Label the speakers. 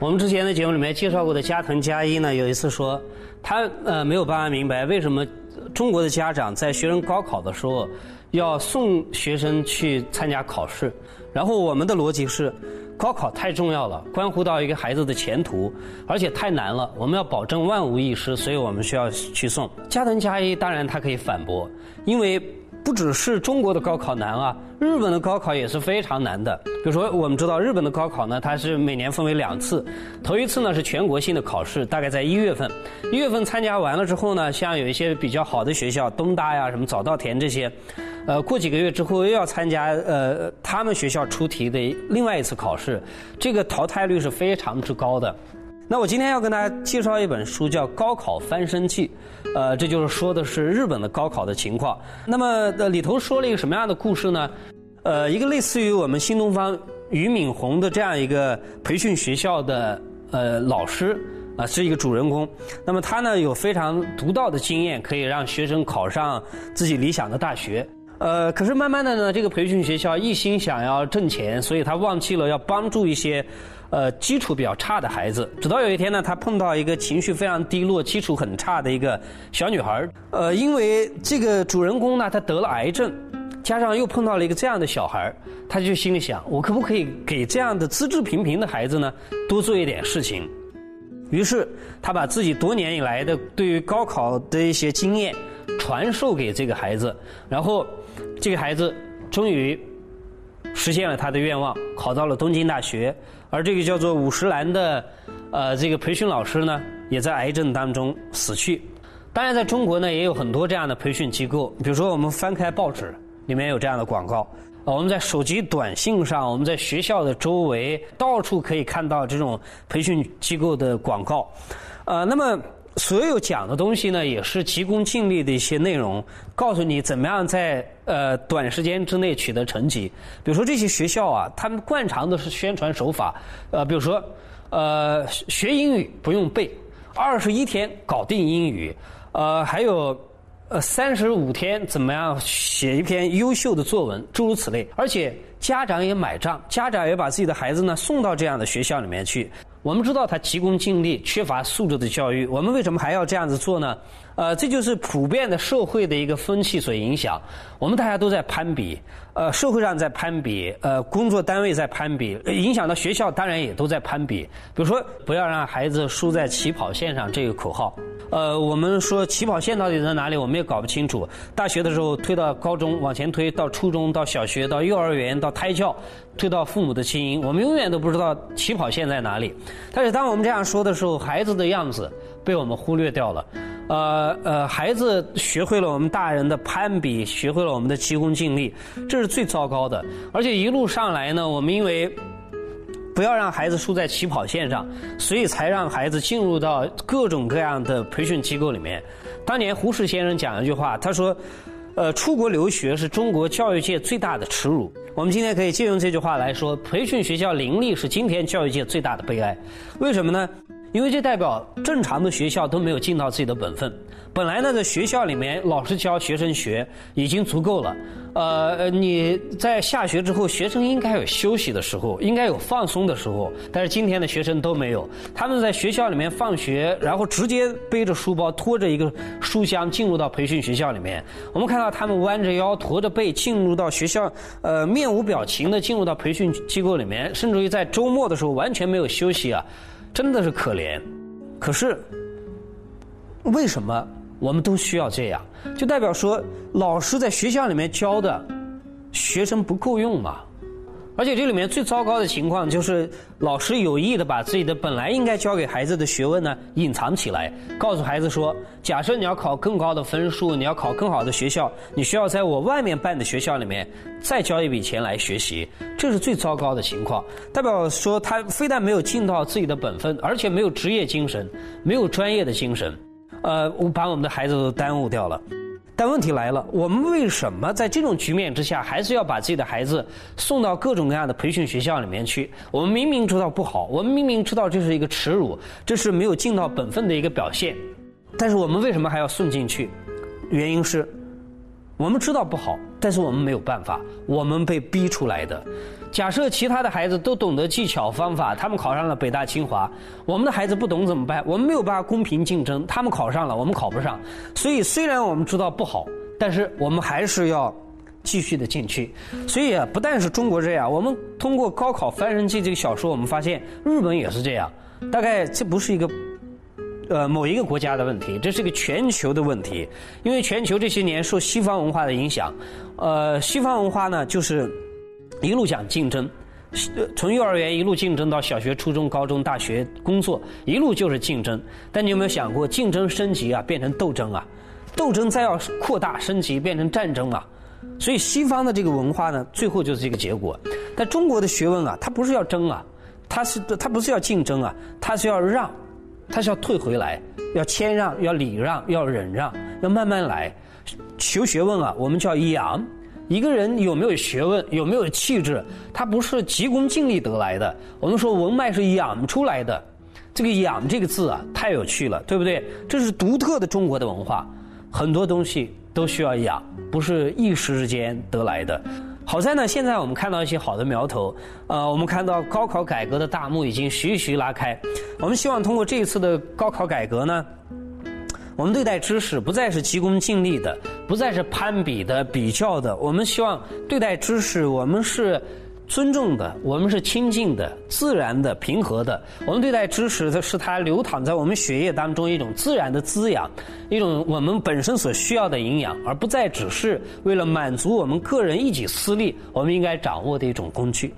Speaker 1: 我们之前的节目里面介绍过的加藤加一呢，有一次说，他呃没有办法明白为什么中国的家长在学生高考的时候要送学生去参加考试，然后我们的逻辑是，高考太重要了，关乎到一个孩子的前途，而且太难了，我们要保证万无一失，所以我们需要去送。加藤加一当然他可以反驳，因为。不只是中国的高考难啊，日本的高考也是非常难的。比如说，我们知道日本的高考呢，它是每年分为两次，头一次呢是全国性的考试，大概在一月份，一月份参加完了之后呢，像有一些比较好的学校，东大呀、什么早稻田这些，呃，过几个月之后又要参加呃他们学校出题的另外一次考试，这个淘汰率是非常之高的。那我今天要跟大家介绍一本书，叫《高考翻身记》，呃，这就是说的是日本的高考的情况。那么呃里头说了一个什么样的故事呢？呃，一个类似于我们新东方俞敏洪的这样一个培训学校的呃老师啊，是一个主人公。那么他呢有非常独到的经验，可以让学生考上自己理想的大学。呃，可是慢慢的呢，这个培训学校一心想要挣钱，所以他忘记了要帮助一些。呃，基础比较差的孩子，直到有一天呢，他碰到一个情绪非常低落、基础很差的一个小女孩呃，因为这个主人公呢，他得了癌症，加上又碰到了一个这样的小孩他就心里想：我可不可以给这样的资质平平的孩子呢，多做一点事情？于是，他把自己多年以来的对于高考的一些经验传授给这个孩子，然后，这个孩子终于。实现了他的愿望，考到了东京大学。而这个叫做五十岚的，呃，这个培训老师呢，也在癌症当中死去。当然，在中国呢，也有很多这样的培训机构。比如说，我们翻开报纸，里面有这样的广告；我们在手机短信上，我们在学校的周围，到处可以看到这种培训机构的广告。呃，那么。所有讲的东西呢，也是急功近利的一些内容，告诉你怎么样在呃短时间之内取得成绩。比如说这些学校啊，他们惯常的是宣传手法，呃，比如说呃学英语不用背，二十一天搞定英语，呃，还有呃三十五天怎么样写一篇优秀的作文，诸如此类。而且家长也买账，家长也把自己的孩子呢送到这样的学校里面去。我们知道他急功近利，缺乏素质的教育。我们为什么还要这样子做呢？呃，这就是普遍的社会的一个风气所影响。我们大家都在攀比，呃，社会上在攀比，呃，工作单位在攀比，影响到学校，当然也都在攀比。比如说，不要让孩子输在起跑线上这个口号。呃，我们说起跑线到底在哪里，我们也搞不清楚。大学的时候推到高中，往前推到初中，到小学，到幼儿园，到胎教。推到父母的基因，我们永远都不知道起跑线在哪里。但是当我们这样说的时候，孩子的样子被我们忽略掉了。呃呃，孩子学会了我们大人的攀比，学会了我们的急功近利，这是最糟糕的。而且一路上来呢，我们因为不要让孩子输在起跑线上，所以才让孩子进入到各种各样的培训机构里面。当年胡适先生讲了一句话，他说。呃，出国留学是中国教育界最大的耻辱。我们今天可以借用这句话来说，培训学校林立是今天教育界最大的悲哀。为什么呢？因为这代表正常的学校都没有尽到自己的本分。本来呢，在学校里面，老师教学生学已经足够了。呃，你在下学之后，学生应该有休息的时候，应该有放松的时候。但是今天的学生都没有，他们在学校里面放学，然后直接背着书包，拖着一个书箱进入到培训学校里面。我们看到他们弯着腰，驼着背进入到学校，呃，面无表情的进入到培训机构里面，甚至于在周末的时候完全没有休息啊。真的是可怜，可是为什么我们都需要这样？就代表说，老师在学校里面教的学生不够用嘛？而且这里面最糟糕的情况就是，老师有意的把自己的本来应该教给孩子的学问呢隐藏起来，告诉孩子说：假设你要考更高的分数，你要考更好的学校，你需要在我外面办的学校里面再交一笔钱来学习，这是最糟糕的情况。代表说他非但没有尽到自己的本分，而且没有职业精神，没有专业的精神，呃，我把我们的孩子都耽误掉了。但问题来了，我们为什么在这种局面之下，还是要把自己的孩子送到各种各样的培训学校里面去？我们明明知道不好，我们明明知道这是一个耻辱，这是没有尽到本分的一个表现，但是我们为什么还要送进去？原因是，我们知道不好。但是我们没有办法，我们被逼出来的。假设其他的孩子都懂得技巧方法，他们考上了北大清华，我们的孩子不懂怎么办？我们没有办法公平竞争，他们考上了，我们考不上。所以虽然我们知道不好，但是我们还是要继续的进去。所以啊，不但是中国这样，我们通过《高考翻身记》这个小说，我们发现日本也是这样。大概这不是一个。呃，某一个国家的问题，这是个全球的问题，因为全球这些年受西方文化的影响，呃，西方文化呢就是一路讲竞争，从幼儿园一路竞争到小学、初中、高中、大学、工作，一路就是竞争。但你有没有想过，竞争升级啊，变成斗争啊，斗争再要扩大升级变成战争啊？所以西方的这个文化呢，最后就是这个结果。但中国的学问啊，它不是要争啊，它是它不是要竞争啊，它是要让。他是要退回来，要谦让，要礼让，要忍让，要慢慢来。求学问啊，我们叫养。一个人有没有学问，有没有气质，他不是急功近利得来的。我们说文脉是养出来的。这个“养”这个字啊，太有趣了，对不对？这是独特的中国的文化，很多东西都需要养，不是一时之间得来的。好在呢，现在我们看到一些好的苗头。呃，我们看到高考改革的大幕已经徐徐拉开。我们希望通过这一次的高考改革呢，我们对待知识不再是急功近利的，不再是攀比的、比较的。我们希望对待知识，我们是。尊重的，我们是亲近的、自然的、平和的。我们对待知识它是它流淌在我们血液当中一种自然的滋养，一种我们本身所需要的营养，而不再只是为了满足我们个人一己私利，我们应该掌握的一种工具。